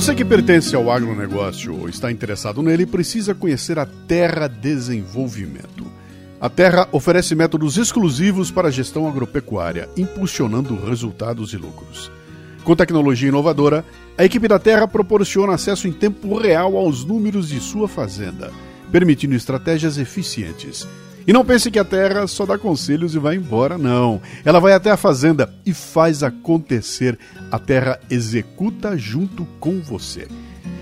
Você que pertence ao agronegócio ou está interessado nele precisa conhecer a Terra Desenvolvimento. A Terra oferece métodos exclusivos para a gestão agropecuária, impulsionando resultados e lucros. Com tecnologia inovadora, a equipe da Terra proporciona acesso em tempo real aos números de sua fazenda, permitindo estratégias eficientes. E não pense que a Terra só dá conselhos e vai embora, não. Ela vai até a fazenda e faz acontecer. A Terra executa junto com você.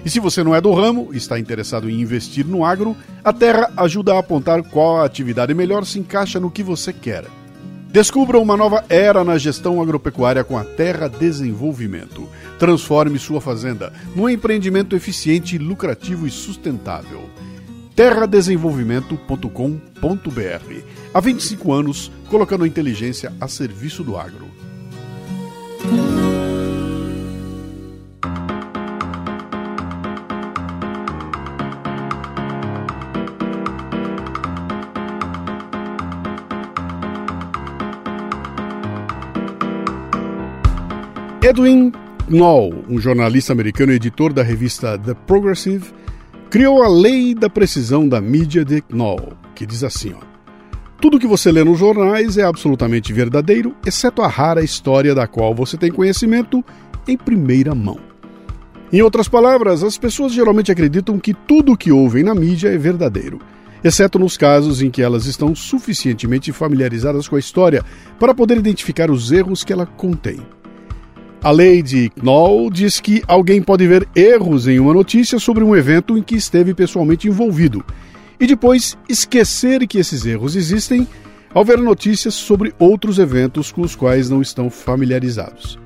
E se você não é do ramo e está interessado em investir no agro, a Terra ajuda a apontar qual atividade melhor se encaixa no que você quer. Descubra uma nova era na gestão agropecuária com a Terra Desenvolvimento. Transforme sua fazenda num empreendimento eficiente, lucrativo e sustentável. terradesenvolvimento.com.br. Há 25 anos, colocando a inteligência a serviço do agro. Edwin Knoll, um jornalista americano e editor da revista The Progressive, criou a Lei da Precisão da Mídia de Knoll, que diz assim: ó, Tudo que você lê nos jornais é absolutamente verdadeiro, exceto a rara história da qual você tem conhecimento em primeira mão. Em outras palavras, as pessoas geralmente acreditam que tudo o que ouvem na mídia é verdadeiro, exceto nos casos em que elas estão suficientemente familiarizadas com a história para poder identificar os erros que ela contém. A lei de Knoll diz que alguém pode ver erros em uma notícia sobre um evento em que esteve pessoalmente envolvido e depois esquecer que esses erros existem ao ver notícias sobre outros eventos com os quais não estão familiarizados.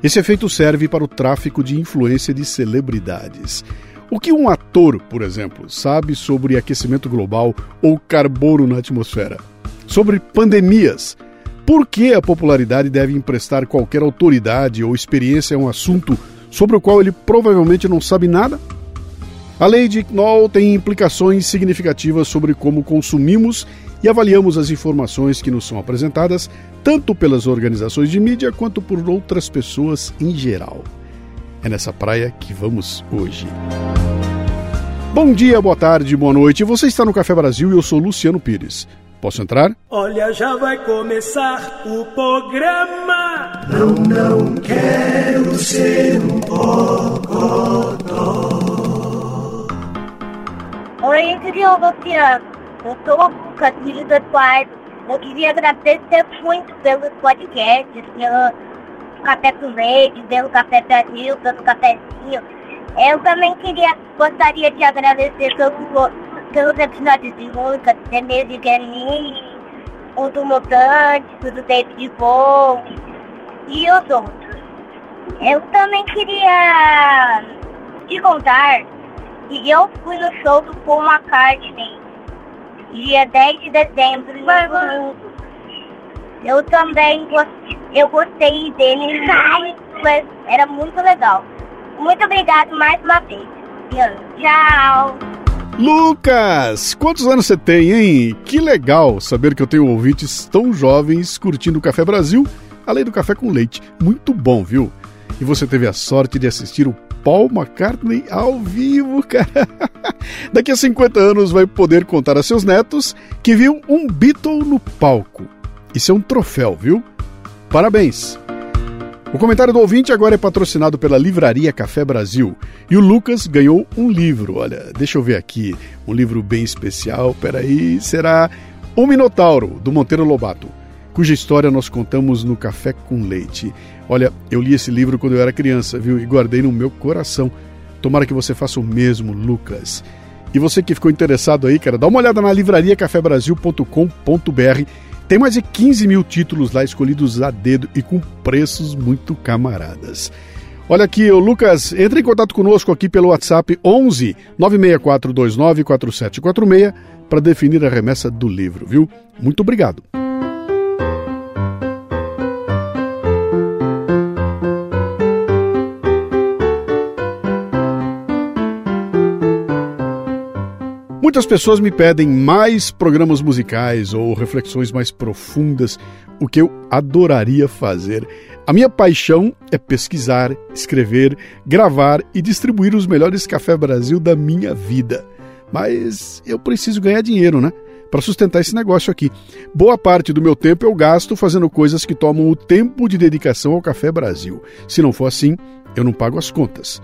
Esse efeito serve para o tráfico de influência de celebridades. O que um ator, por exemplo, sabe sobre aquecimento global ou carbono na atmosfera? Sobre pandemias? Por que a popularidade deve emprestar qualquer autoridade ou experiência a um assunto sobre o qual ele provavelmente não sabe nada? A lei de Knoll tem implicações significativas sobre como consumimos e avaliamos as informações que nos são apresentadas, tanto pelas organizações de mídia quanto por outras pessoas em geral. É nessa praia que vamos hoje. Bom dia, boa tarde, boa noite. Você está no Café Brasil e eu sou Luciano Pires. Posso entrar? Olha, já vai começar o programa. Não, não quero ser um bocodó. Oi, querido Luciano. Eu sou a Camila do Eduardo. Eu queria agradecer muito pelos podcasts, pelo Café com Leite, pelo Café Brasil, pelo cafezinho. Eu também queria, gostaria de agradecer pelos, pelos episódios de Lucas, The Music and Me, o do Mutante, o do David Bowie e os outros. Eu também queria te contar que eu fui no show do Paul McCartney, dia 10 de dezembro, no domingo. Eu também gostei, eu gostei dele, mas era muito legal. Muito obrigado mais uma vez. Tchau. Lucas, quantos anos você tem, hein? Que legal saber que eu tenho ouvintes tão jovens curtindo o Café Brasil, além do café com leite. Muito bom, viu? E você teve a sorte de assistir o Paul McCartney ao vivo, cara. Daqui a 50 anos vai poder contar a seus netos que viu um Beatle no palco. Isso é um troféu, viu? Parabéns! O comentário do ouvinte agora é patrocinado pela Livraria Café Brasil. E o Lucas ganhou um livro. Olha, deixa eu ver aqui. Um livro bem especial. Peraí, será O Minotauro, do Monteiro Lobato, cuja história nós contamos no Café com Leite. Olha, eu li esse livro quando eu era criança, viu? E guardei no meu coração. Tomara que você faça o mesmo, Lucas. E você que ficou interessado aí, cara, dá uma olhada na livrariacafebrasil.com.br. Tem mais de 15 mil títulos lá escolhidos a dedo e com preços muito camaradas. Olha aqui, o Lucas, entre em contato conosco aqui pelo WhatsApp 11 96429 4746 para definir a remessa do livro, viu? Muito obrigado. Muitas pessoas me pedem mais programas musicais ou reflexões mais profundas, o que eu adoraria fazer. A minha paixão é pesquisar, escrever, gravar e distribuir os melhores Café Brasil da minha vida. Mas eu preciso ganhar dinheiro, né? Para sustentar esse negócio aqui. Boa parte do meu tempo eu gasto fazendo coisas que tomam o tempo de dedicação ao Café Brasil. Se não for assim, eu não pago as contas.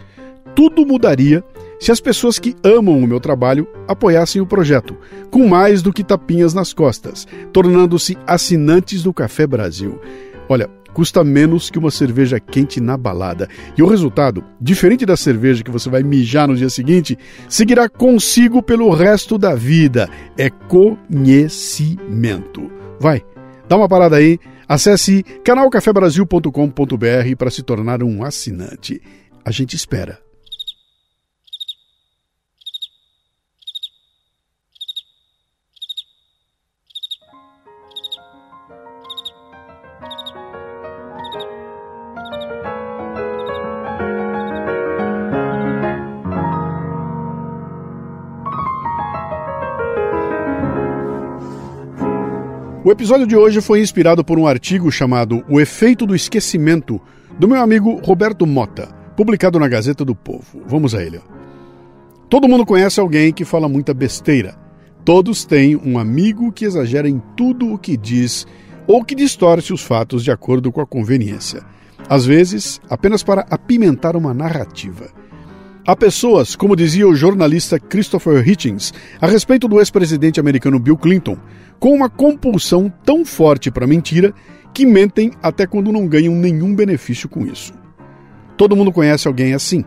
Tudo mudaria se as pessoas que amam o meu trabalho apoiassem o projeto, com mais do que tapinhas nas costas, tornando-se assinantes do Café Brasil. Olha, custa menos que uma cerveja quente na balada. E o resultado, diferente da cerveja que você vai mijar no dia seguinte, seguirá consigo pelo resto da vida. É conhecimento. Vai, dá uma parada aí, acesse canalcafebrasil.com.br para se tornar um assinante. A gente espera. Episódio de hoje foi inspirado por um artigo chamado O Efeito do Esquecimento, do meu amigo Roberto Mota, publicado na Gazeta do Povo. Vamos a ele. Todo mundo conhece alguém que fala muita besteira. Todos têm um amigo que exagera em tudo o que diz ou que distorce os fatos de acordo com a conveniência. Às vezes, apenas para apimentar uma narrativa. Há pessoas, como dizia o jornalista Christopher Hitchens a respeito do ex-presidente americano Bill Clinton, com uma compulsão tão forte para mentira que mentem até quando não ganham nenhum benefício com isso. Todo mundo conhece alguém assim.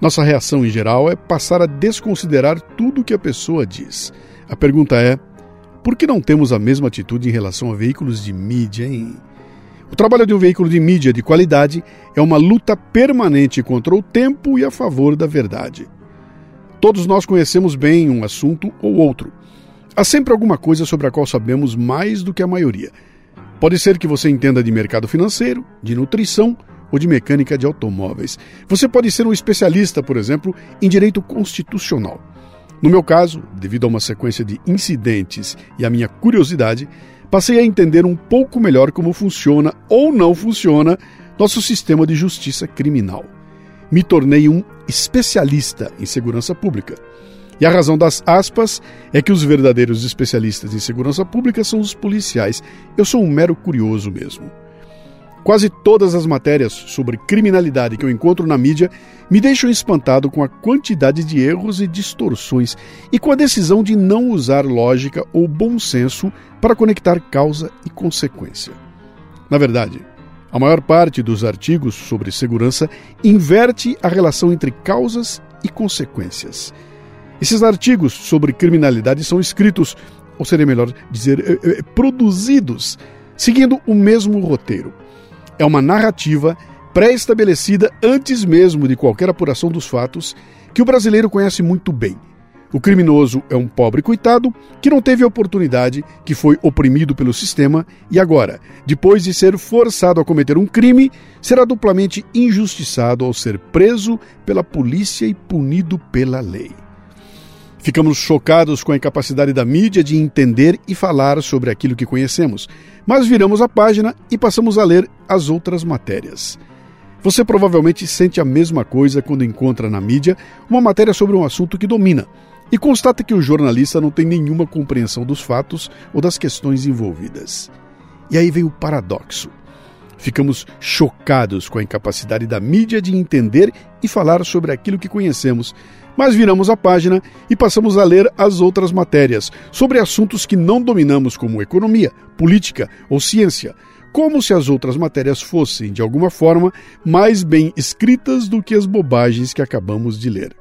Nossa reação em geral é passar a desconsiderar tudo que a pessoa diz. A pergunta é: por que não temos a mesma atitude em relação a veículos de mídia, hein? O trabalho de um veículo de mídia de qualidade é uma luta permanente contra o tempo e a favor da verdade. Todos nós conhecemos bem um assunto ou outro. Há sempre alguma coisa sobre a qual sabemos mais do que a maioria. Pode ser que você entenda de mercado financeiro, de nutrição ou de mecânica de automóveis. Você pode ser um especialista, por exemplo, em direito constitucional. No meu caso, devido a uma sequência de incidentes e a minha curiosidade, passei a entender um pouco melhor como funciona ou não funciona nosso sistema de justiça criminal. Me tornei um especialista em segurança pública. E a razão das aspas é que os verdadeiros especialistas em segurança pública são os policiais. Eu sou um mero curioso mesmo. Quase todas as matérias sobre criminalidade que eu encontro na mídia me deixam espantado com a quantidade de erros e distorções e com a decisão de não usar lógica ou bom senso para conectar causa e consequência. Na verdade, a maior parte dos artigos sobre segurança inverte a relação entre causas e consequências. Esses artigos sobre criminalidade são escritos, ou seria melhor dizer, eh, eh, produzidos, seguindo o mesmo roteiro é uma narrativa pré-estabelecida antes mesmo de qualquer apuração dos fatos que o brasileiro conhece muito bem. O criminoso é um pobre coitado que não teve oportunidade, que foi oprimido pelo sistema e agora, depois de ser forçado a cometer um crime, será duplamente injustiçado ao ser preso pela polícia e punido pela lei. Ficamos chocados com a incapacidade da mídia de entender e falar sobre aquilo que conhecemos, mas viramos a página e passamos a ler as outras matérias. Você provavelmente sente a mesma coisa quando encontra na mídia uma matéria sobre um assunto que domina e constata que o jornalista não tem nenhuma compreensão dos fatos ou das questões envolvidas. E aí vem o paradoxo. Ficamos chocados com a incapacidade da mídia de entender e falar sobre aquilo que conhecemos, mas viramos a página e passamos a ler as outras matérias sobre assuntos que não dominamos, como economia, política ou ciência, como se as outras matérias fossem, de alguma forma, mais bem escritas do que as bobagens que acabamos de ler.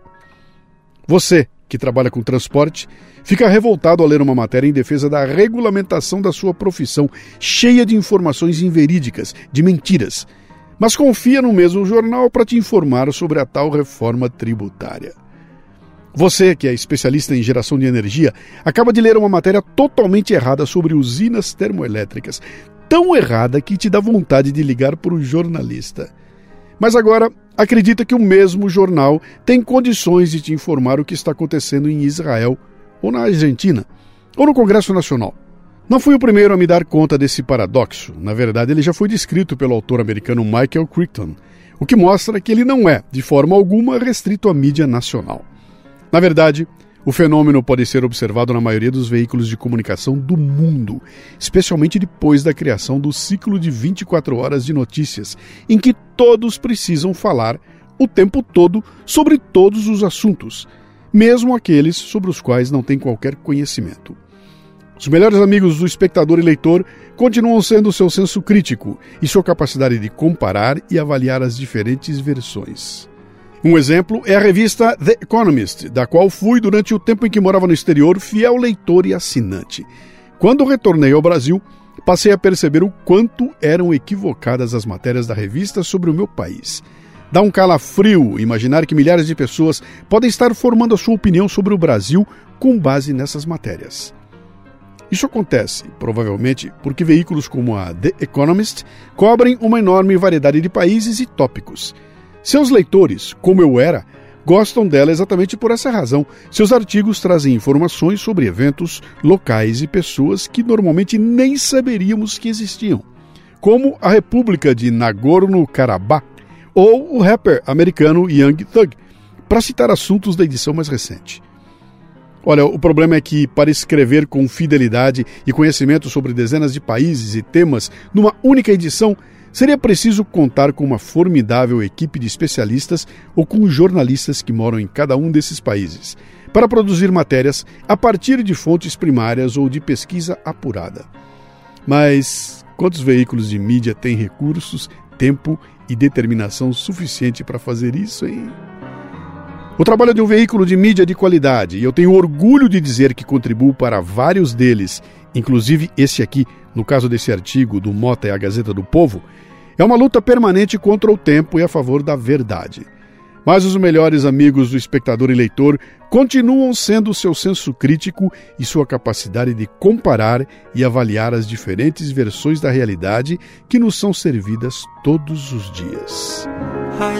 Você, que trabalha com transporte, fica revoltado ao ler uma matéria em defesa da regulamentação da sua profissão, cheia de informações inverídicas, de mentiras, mas confia no mesmo jornal para te informar sobre a tal reforma tributária. Você, que é especialista em geração de energia, acaba de ler uma matéria totalmente errada sobre usinas termoelétricas. Tão errada que te dá vontade de ligar para o jornalista. Mas agora acredita que o mesmo jornal tem condições de te informar o que está acontecendo em Israel ou na Argentina, ou no Congresso Nacional. Não fui o primeiro a me dar conta desse paradoxo. Na verdade, ele já foi descrito pelo autor americano Michael Crichton, o que mostra que ele não é, de forma alguma, restrito à mídia nacional. Na verdade, o fenômeno pode ser observado na maioria dos veículos de comunicação do mundo, especialmente depois da criação do ciclo de 24 horas de notícias, em que todos precisam falar o tempo todo sobre todos os assuntos, mesmo aqueles sobre os quais não têm qualquer conhecimento. Os melhores amigos do espectador e leitor continuam sendo seu senso crítico e sua capacidade de comparar e avaliar as diferentes versões. Um exemplo é a revista The Economist, da qual fui, durante o tempo em que morava no exterior, fiel leitor e assinante. Quando retornei ao Brasil, passei a perceber o quanto eram equivocadas as matérias da revista sobre o meu país. Dá um calafrio imaginar que milhares de pessoas podem estar formando a sua opinião sobre o Brasil com base nessas matérias. Isso acontece, provavelmente, porque veículos como a The Economist cobrem uma enorme variedade de países e tópicos. Seus leitores, como eu era, gostam dela exatamente por essa razão. Seus artigos trazem informações sobre eventos, locais e pessoas que normalmente nem saberíamos que existiam, como a República de Nagorno-Karabakh ou o rapper americano Young Thug, para citar assuntos da edição mais recente. Olha, o problema é que, para escrever com fidelidade e conhecimento sobre dezenas de países e temas numa única edição, seria preciso contar com uma formidável equipe de especialistas ou com jornalistas que moram em cada um desses países, para produzir matérias a partir de fontes primárias ou de pesquisa apurada. Mas quantos veículos de mídia têm recursos, tempo e determinação suficiente para fazer isso, hein? O trabalho de um veículo de mídia de qualidade, e eu tenho orgulho de dizer que contribuo para vários deles, inclusive esse aqui, no caso desse artigo do Mota e a Gazeta do Povo, é uma luta permanente contra o tempo e a favor da verdade. Mas os melhores amigos do espectador e leitor continuam sendo seu senso crítico e sua capacidade de comparar e avaliar as diferentes versões da realidade que nos são servidas todos os dias. I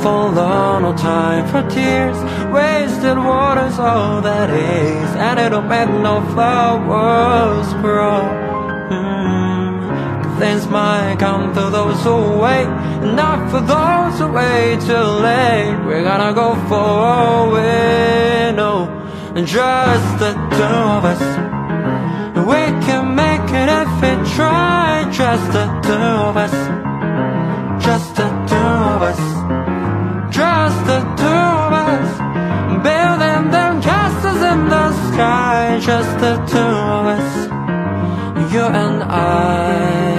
We look forlorn, no time for tears. Wasted water's all that is. And it'll make no flowers grow. Things might come to those who wait. Not for those who wait too late. We're gonna go for it, no Just the two of us. We can make it if we try. Just the two of us. Just the two of us Just the two of us You and I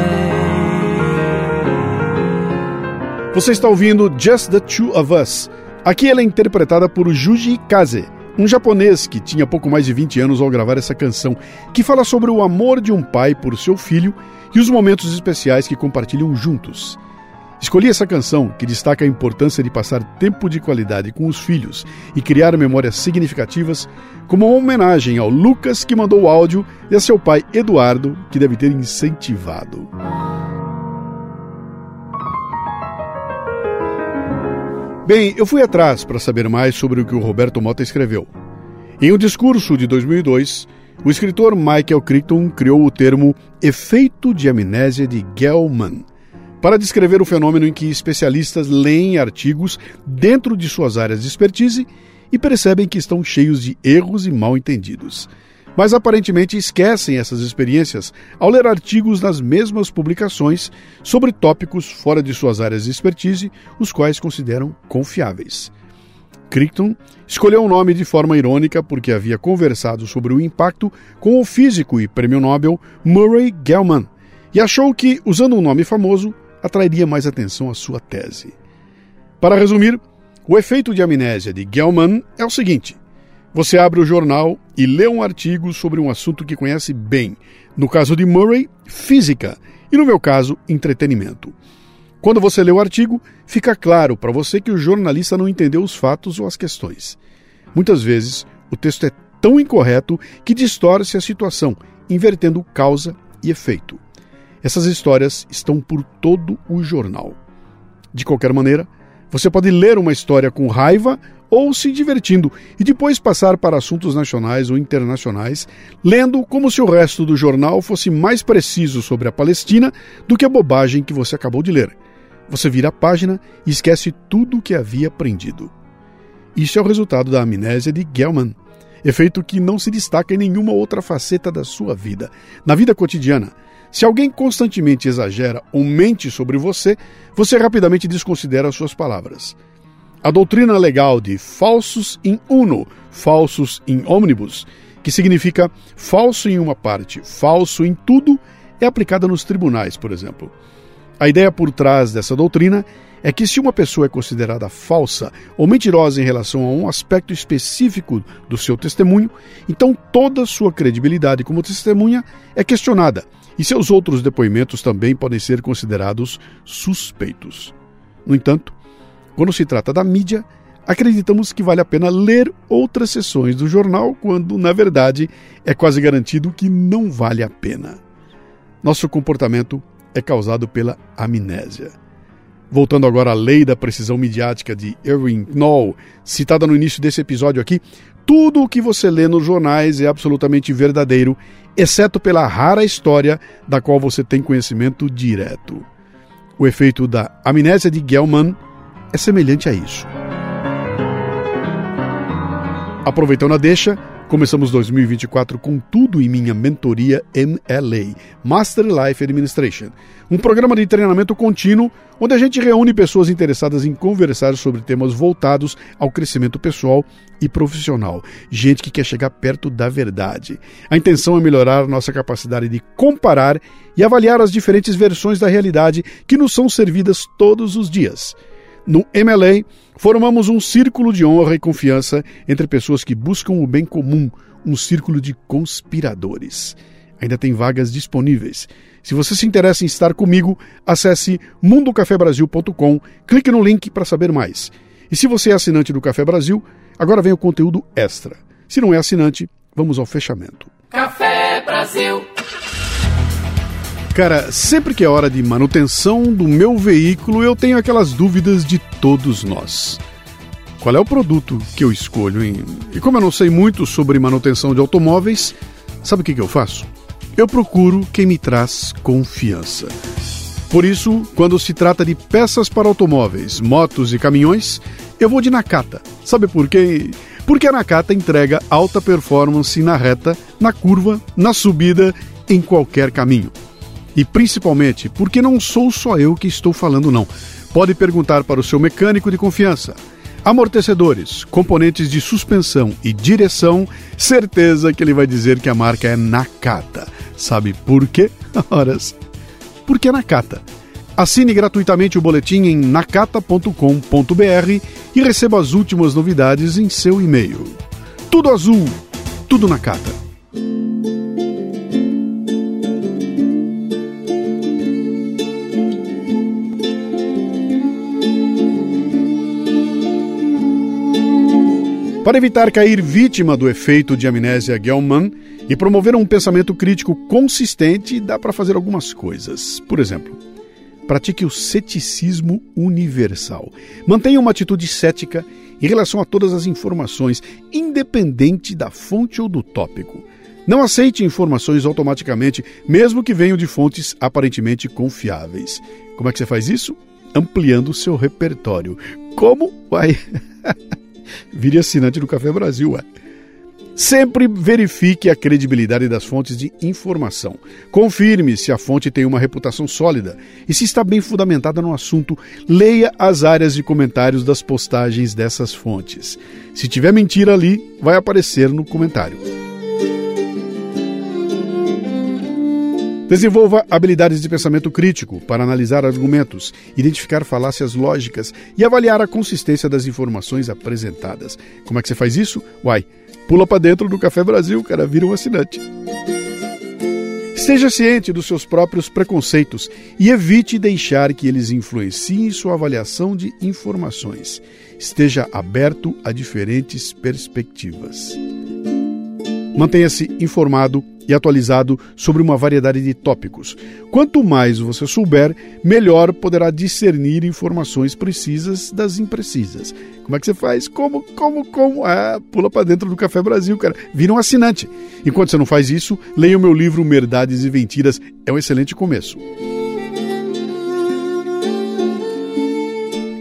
Você está ouvindo Just the Two of Us. Aqui ela é interpretada por Juji Kaze, um japonês que tinha pouco mais de 20 anos ao gravar essa canção, que fala sobre o amor de um pai por seu filho e os momentos especiais que compartilham juntos. Escolhi essa canção, que destaca a importância de passar tempo de qualidade com os filhos e criar memórias significativas, como uma homenagem ao Lucas que mandou o áudio e a seu pai Eduardo, que deve ter incentivado. Bem, eu fui atrás para saber mais sobre o que o Roberto Mota escreveu. Em um discurso de 2002, o escritor Michael Crichton criou o termo efeito de amnésia de Gelman para descrever o fenômeno em que especialistas leem artigos dentro de suas áreas de expertise e percebem que estão cheios de erros e mal entendidos mas aparentemente esquecem essas experiências ao ler artigos nas mesmas publicações sobre tópicos fora de suas áreas de expertise, os quais consideram confiáveis. Crichton escolheu o nome de forma irônica porque havia conversado sobre o impacto com o físico e prêmio Nobel Murray Gell-Mann e achou que, usando um nome famoso, atrairia mais atenção à sua tese. Para resumir, o efeito de amnésia de Gell-Mann é o seguinte: você abre o jornal e lê um artigo sobre um assunto que conhece bem. No caso de Murray, física, e no meu caso, entretenimento. Quando você lê o artigo, fica claro para você que o jornalista não entendeu os fatos ou as questões. Muitas vezes, o texto é tão incorreto que distorce a situação, invertendo causa e efeito. Essas histórias estão por todo o jornal. De qualquer maneira, você pode ler uma história com raiva ou se divertindo e depois passar para assuntos nacionais ou internacionais, lendo como se o resto do jornal fosse mais preciso sobre a Palestina do que a bobagem que você acabou de ler. Você vira a página e esquece tudo o que havia aprendido. Isso é o resultado da amnésia de Gelman, efeito que não se destaca em nenhuma outra faceta da sua vida. Na vida cotidiana, se alguém constantemente exagera ou mente sobre você, você rapidamente desconsidera suas palavras. A doutrina legal de falsus in uno, falsus in omnibus, que significa falso em uma parte, falso em tudo, é aplicada nos tribunais, por exemplo. A ideia por trás dessa doutrina é que se uma pessoa é considerada falsa ou mentirosa em relação a um aspecto específico do seu testemunho, então toda sua credibilidade como testemunha é questionada e seus outros depoimentos também podem ser considerados suspeitos. No entanto, quando se trata da mídia, acreditamos que vale a pena ler outras sessões do jornal, quando, na verdade, é quase garantido que não vale a pena. Nosso comportamento é causado pela amnésia. Voltando agora à lei da precisão midiática de Erwin Knoll, citada no início desse episódio aqui, tudo o que você lê nos jornais é absolutamente verdadeiro, exceto pela rara história da qual você tem conhecimento direto. O efeito da amnésia de Gelman é semelhante a isso. Aproveitando a deixa, começamos 2024 com tudo em minha mentoria MLA, Master Life Administration, um programa de treinamento contínuo onde a gente reúne pessoas interessadas em conversar sobre temas voltados ao crescimento pessoal e profissional, gente que quer chegar perto da verdade. A intenção é melhorar nossa capacidade de comparar e avaliar as diferentes versões da realidade que nos são servidas todos os dias. No MLA, formamos um círculo de honra e confiança entre pessoas que buscam o bem comum, um círculo de conspiradores. Ainda tem vagas disponíveis. Se você se interessa em estar comigo, acesse mundocafebrasil.com, clique no link para saber mais. E se você é assinante do Café Brasil, agora vem o conteúdo extra. Se não é assinante, vamos ao fechamento. Café Brasil. Cara, sempre que é hora de manutenção do meu veículo, eu tenho aquelas dúvidas de todos nós. Qual é o produto que eu escolho, hein? E como eu não sei muito sobre manutenção de automóveis, sabe o que, que eu faço? Eu procuro quem me traz confiança. Por isso, quando se trata de peças para automóveis, motos e caminhões, eu vou de Nakata. Sabe por quê? Porque a Nakata entrega alta performance na reta, na curva, na subida, em qualquer caminho. E principalmente porque não sou só eu que estou falando, não. Pode perguntar para o seu mecânico de confiança. Amortecedores, componentes de suspensão e direção, certeza que ele vai dizer que a marca é Nakata. Sabe por quê? Horas. Porque é Nakata. Assine gratuitamente o boletim em nakata.com.br e receba as últimas novidades em seu e-mail. Tudo azul, tudo Nakata. Para evitar cair vítima do efeito de amnésia Gelman e promover um pensamento crítico consistente, dá para fazer algumas coisas. Por exemplo, pratique o ceticismo universal. Mantenha uma atitude cética em relação a todas as informações, independente da fonte ou do tópico. Não aceite informações automaticamente, mesmo que venham de fontes aparentemente confiáveis. Como é que você faz isso? Ampliando o seu repertório. Como? Vai. Vire assinante do Café Brasil, ué. Sempre verifique a credibilidade das fontes de informação. Confirme se a fonte tem uma reputação sólida e se está bem fundamentada no assunto. Leia as áreas de comentários das postagens dessas fontes. Se tiver mentira ali, vai aparecer no comentário. Desenvolva habilidades de pensamento crítico para analisar argumentos, identificar falácias lógicas e avaliar a consistência das informações apresentadas. Como é que você faz isso? Uai, pula para dentro do Café Brasil, cara, vira um assinante. Esteja ciente dos seus próprios preconceitos e evite deixar que eles influenciem sua avaliação de informações. Esteja aberto a diferentes perspectivas. Mantenha-se informado e atualizado sobre uma variedade de tópicos. Quanto mais você souber, melhor poderá discernir informações precisas das imprecisas. Como é que você faz? Como, como, como? Ah, pula para dentro do Café Brasil, cara. Vira um assinante. Enquanto você não faz isso, leia o meu livro Merdades e Mentiras. É um excelente começo.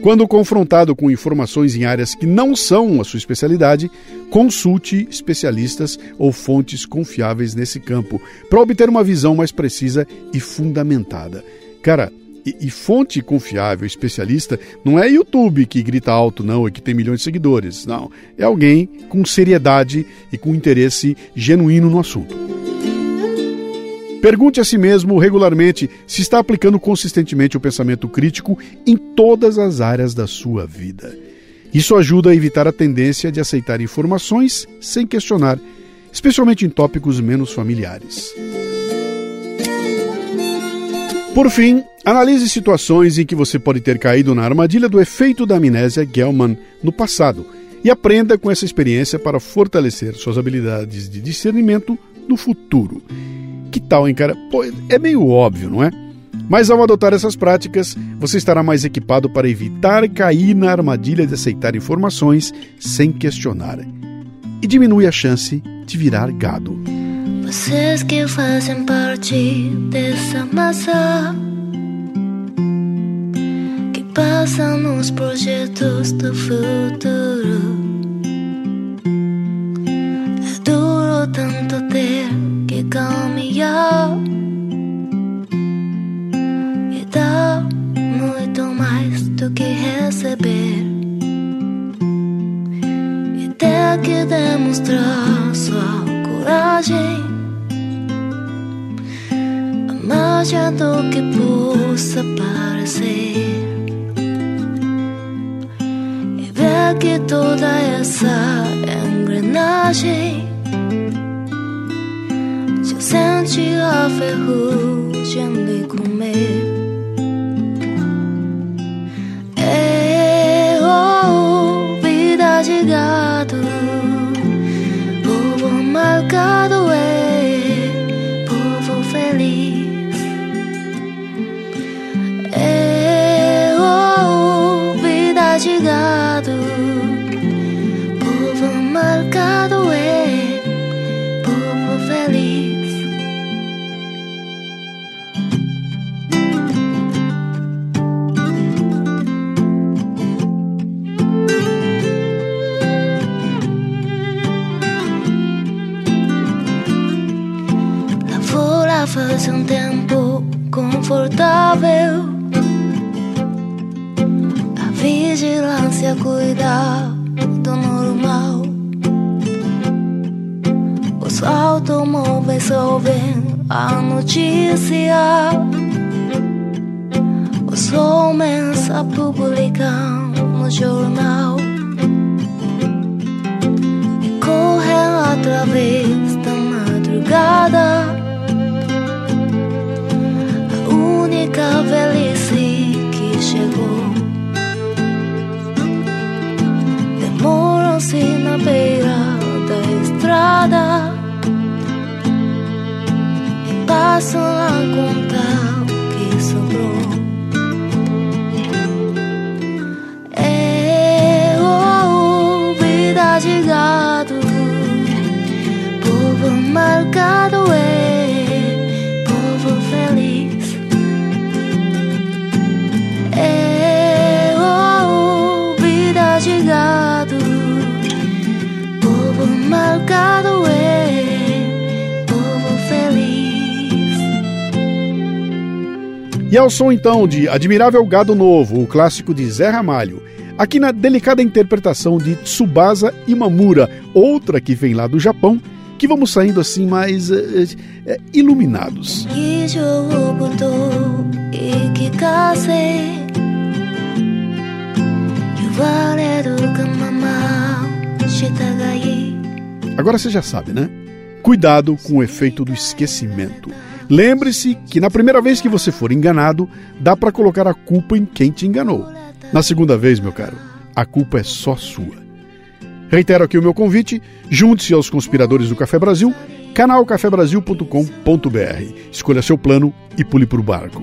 Quando confrontado com informações em áreas que não são a sua especialidade, consulte especialistas ou fontes confiáveis nesse campo para obter uma visão mais precisa e fundamentada. Cara, e, e, fonte confiável, especialista, não é YouTube que grita alto, não, e que tem milhões de seguidores. Não. É alguém com seriedade e com interesse genuíno no assunto. Pergunte a si mesmo regularmente se está aplicando consistentemente o pensamento crítico em todas as áreas da sua vida. Isso ajuda a evitar a tendência de aceitar informações sem questionar, especialmente em tópicos menos familiares. Por fim, analise situações em que você pode ter caído na armadilha do efeito da amnésia Gelman no passado e aprenda com essa experiência para fortalecer suas habilidades de discernimento no futuro. Que tal, hein, cara? Pô, é meio óbvio, não é? Mas ao adotar essas práticas, você estará mais equipado para evitar cair na armadilha de aceitar informações sem questionar. E diminui a chance de virar gado. Vocês que fazem parte dessa massa que passam nos projetos do futuro. É duro tanto ter que caminhar e dar muito mais do que receber. E ter que demonstrar sua coragem. A magia do que possa parecer. E ver que toda essa engrenagem sente a ferrugem de comer. É passam a E ao som então de Admirável Gado Novo, o clássico de Zé Ramalho, aqui na delicada interpretação de Tsubasa Imamura, outra que vem lá do Japão, que vamos saindo assim mais é, é, iluminados. Agora você já sabe, né? Cuidado com o efeito do esquecimento. Lembre-se que na primeira vez que você for enganado, dá para colocar a culpa em quem te enganou. Na segunda vez, meu caro, a culpa é só sua. Reitero aqui o meu convite, junte-se aos conspiradores do Café Brasil, canalcafebrasil.com.br. Escolha seu plano e pule para o barco.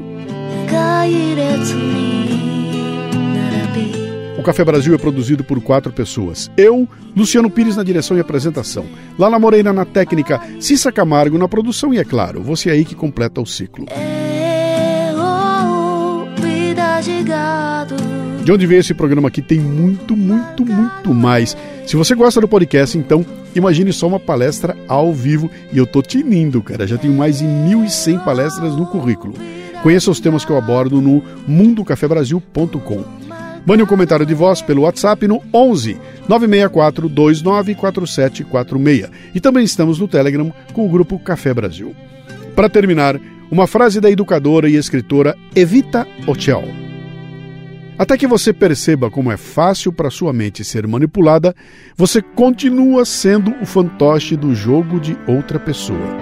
Café Brasil é produzido por quatro pessoas. Eu, Luciano Pires na direção e apresentação. Lala Moreira na técnica, Cissa Camargo na produção e, é claro, você aí que completa o ciclo. De onde veio esse programa aqui tem muito, muito, muito mais. Se você gosta do podcast, então imagine só uma palestra ao vivo e eu tô tinindo, cara. Já tenho mais de 1.100 palestras no currículo. Conheça os temas que eu abordo no mundocafebrasil.com. Mande um comentário de voz pelo WhatsApp no 11 964 294746. E também estamos no Telegram com o grupo Café Brasil. Para terminar, uma frase da educadora e escritora Evita Ochoa. Até que você perceba como é fácil para sua mente ser manipulada, você continua sendo o fantoche do jogo de outra pessoa.